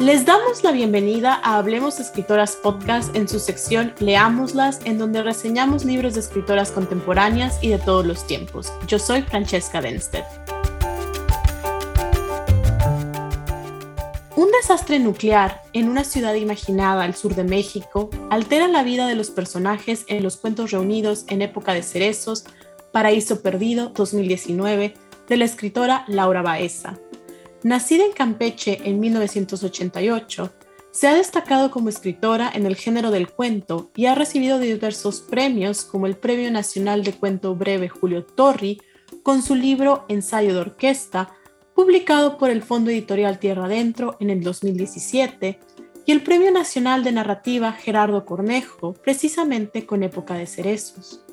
Les damos la bienvenida a Hablemos Escritoras Podcast en su sección Leámoslas, en donde reseñamos libros de escritoras contemporáneas y de todos los tiempos. Yo soy Francesca Denstedt. Un desastre nuclear en una ciudad imaginada al sur de México altera la vida de los personajes en los cuentos reunidos en época de cerezos, Paraíso Perdido 2019, de la escritora Laura Baeza. Nacida en Campeche en 1988, se ha destacado como escritora en el género del cuento y ha recibido diversos premios como el Premio Nacional de Cuento Breve Julio Torri con su libro Ensayo de Orquesta, publicado por el Fondo Editorial Tierra Adentro en el 2017, y el Premio Nacional de Narrativa Gerardo Cornejo, precisamente con Época de Cerezos.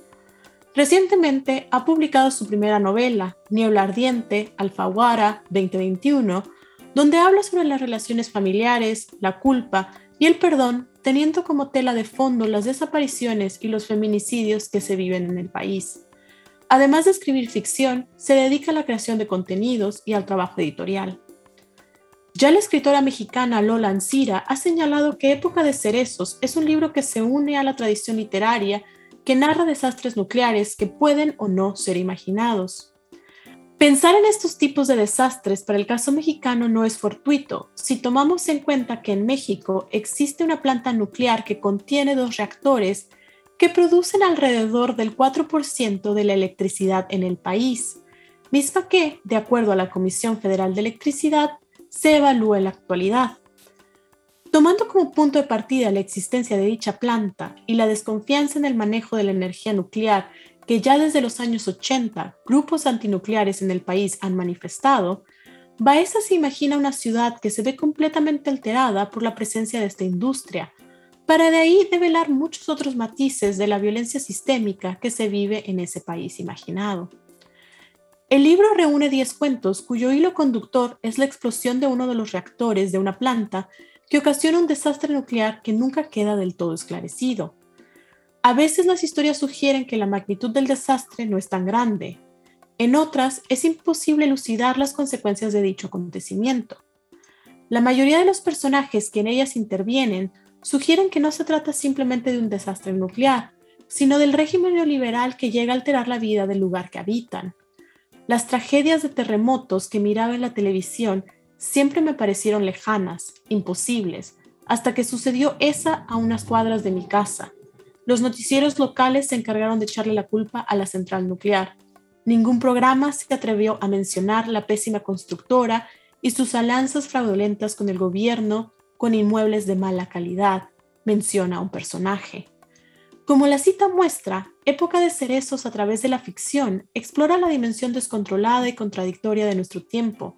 Recientemente ha publicado su primera novela, Niebla Ardiente, Alfaguara 2021, donde habla sobre las relaciones familiares, la culpa y el perdón, teniendo como tela de fondo las desapariciones y los feminicidios que se viven en el país. Además de escribir ficción, se dedica a la creación de contenidos y al trabajo editorial. Ya la escritora mexicana Lola Ancira ha señalado que Época de Cerezos es un libro que se une a la tradición literaria que narra desastres nucleares que pueden o no ser imaginados. Pensar en estos tipos de desastres para el caso mexicano no es fortuito si tomamos en cuenta que en México existe una planta nuclear que contiene dos reactores que producen alrededor del 4% de la electricidad en el país, misma que, de acuerdo a la Comisión Federal de Electricidad, se evalúa en la actualidad. Tomando como punto de partida la existencia de dicha planta y la desconfianza en el manejo de la energía nuclear que ya desde los años 80 grupos antinucleares en el país han manifestado, Baeza se imagina una ciudad que se ve completamente alterada por la presencia de esta industria, para de ahí develar muchos otros matices de la violencia sistémica que se vive en ese país imaginado. El libro reúne 10 cuentos cuyo hilo conductor es la explosión de uno de los reactores de una planta que ocasiona un desastre nuclear que nunca queda del todo esclarecido. A veces las historias sugieren que la magnitud del desastre no es tan grande. En otras, es imposible elucidar las consecuencias de dicho acontecimiento. La mayoría de los personajes que en ellas intervienen sugieren que no se trata simplemente de un desastre nuclear, sino del régimen neoliberal que llega a alterar la vida del lugar que habitan. Las tragedias de terremotos que miraba en la televisión siempre me parecieron lejanas, imposibles, hasta que sucedió esa a unas cuadras de mi casa. Los noticieros locales se encargaron de echarle la culpa a la central nuclear. Ningún programa se atrevió a mencionar la pésima constructora y sus alianzas fraudulentas con el gobierno con inmuebles de mala calidad, menciona un personaje. Como la cita muestra, Época de Cerezos a través de la ficción explora la dimensión descontrolada y contradictoria de nuestro tiempo,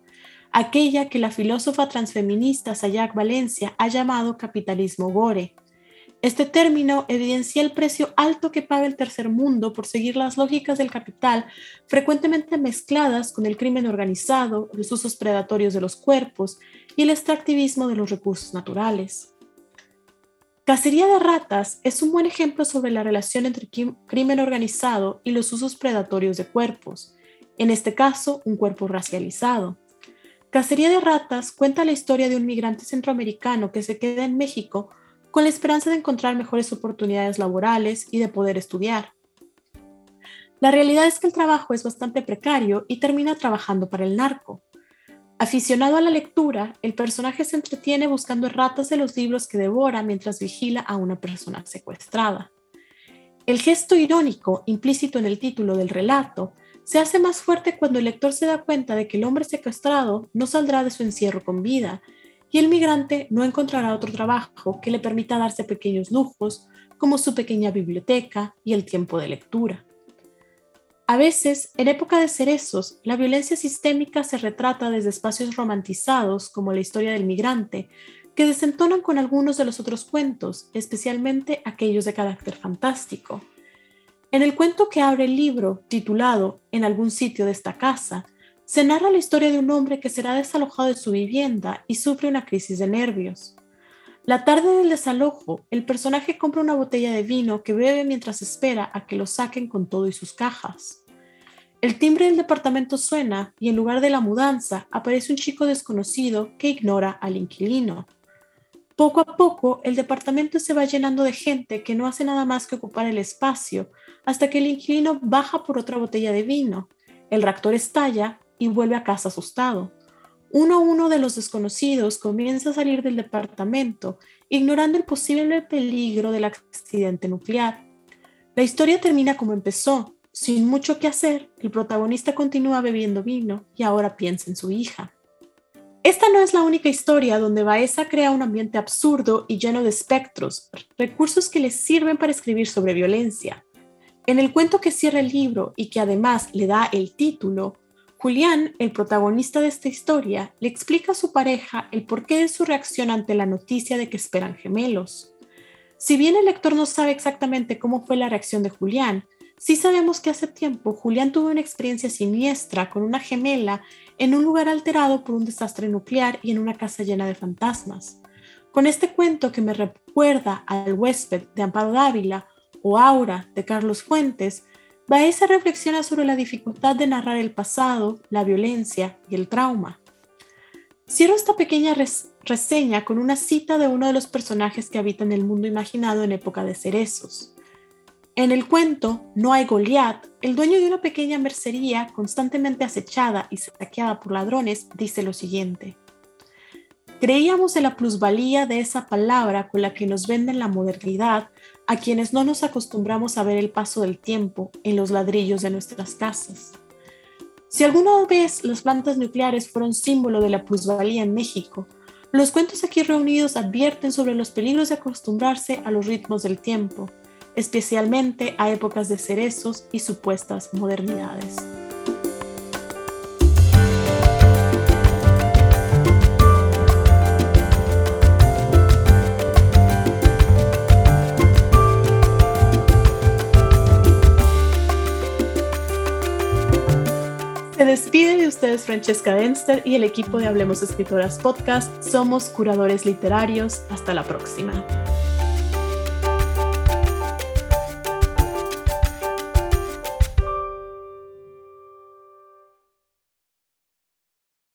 aquella que la filósofa transfeminista Sayak Valencia ha llamado capitalismo gore. Este término evidencia el precio alto que paga el tercer mundo por seguir las lógicas del capital, frecuentemente mezcladas con el crimen organizado, los usos predatorios de los cuerpos y el extractivismo de los recursos naturales. Cacería de ratas es un buen ejemplo sobre la relación entre crimen organizado y los usos predatorios de cuerpos, en este caso un cuerpo racializado. Cacería de ratas cuenta la historia de un migrante centroamericano que se queda en México con la esperanza de encontrar mejores oportunidades laborales y de poder estudiar. La realidad es que el trabajo es bastante precario y termina trabajando para el narco. Aficionado a la lectura, el personaje se entretiene buscando ratas de los libros que devora mientras vigila a una persona secuestrada. El gesto irónico implícito en el título del relato se hace más fuerte cuando el lector se da cuenta de que el hombre secuestrado no saldrá de su encierro con vida y el migrante no encontrará otro trabajo que le permita darse pequeños lujos como su pequeña biblioteca y el tiempo de lectura. A veces, en época de cerezos, la violencia sistémica se retrata desde espacios romantizados como la historia del migrante, que desentonan con algunos de los otros cuentos, especialmente aquellos de carácter fantástico. En el cuento que abre el libro, titulado En algún sitio de esta casa, se narra la historia de un hombre que será desalojado de su vivienda y sufre una crisis de nervios. La tarde del desalojo, el personaje compra una botella de vino que bebe mientras espera a que lo saquen con todo y sus cajas. El timbre del departamento suena y en lugar de la mudanza aparece un chico desconocido que ignora al inquilino. Poco a poco, el departamento se va llenando de gente que no hace nada más que ocupar el espacio, hasta que el inquilino baja por otra botella de vino. El reactor estalla y vuelve a casa asustado. Uno a uno de los desconocidos comienza a salir del departamento, ignorando el posible peligro del accidente nuclear. La historia termina como empezó. Sin mucho que hacer, el protagonista continúa bebiendo vino y ahora piensa en su hija. Esta no es la única historia donde Baeza crea un ambiente absurdo y lleno de espectros, recursos que le sirven para escribir sobre violencia. En el cuento que cierra el libro y que además le da el título, Julián, el protagonista de esta historia, le explica a su pareja el porqué de su reacción ante la noticia de que esperan gemelos. Si bien el lector no sabe exactamente cómo fue la reacción de Julián, sí sabemos que hace tiempo Julián tuvo una experiencia siniestra con una gemela en un lugar alterado por un desastre nuclear y en una casa llena de fantasmas. Con este cuento que me recuerda al huésped de Amparo Dávila o Aura de Carlos Fuentes, Baeza reflexiona sobre la dificultad de narrar el pasado, la violencia y el trauma. Cierro esta pequeña reseña con una cita de uno de los personajes que habitan el mundo imaginado en época de cerezos. En el cuento No hay Goliat, el dueño de una pequeña mercería constantemente acechada y saqueada por ladrones dice lo siguiente. Creíamos en la plusvalía de esa palabra con la que nos venden la modernidad a quienes no nos acostumbramos a ver el paso del tiempo en los ladrillos de nuestras casas. Si alguna vez las plantas nucleares fueron símbolo de la plusvalía en México, los cuentos aquí reunidos advierten sobre los peligros de acostumbrarse a los ritmos del tiempo especialmente a épocas de cerezos y supuestas modernidades. Despide de ustedes Francesca Denster y el equipo de Hablemos Escritoras Podcast. Somos curadores literarios. Hasta la próxima.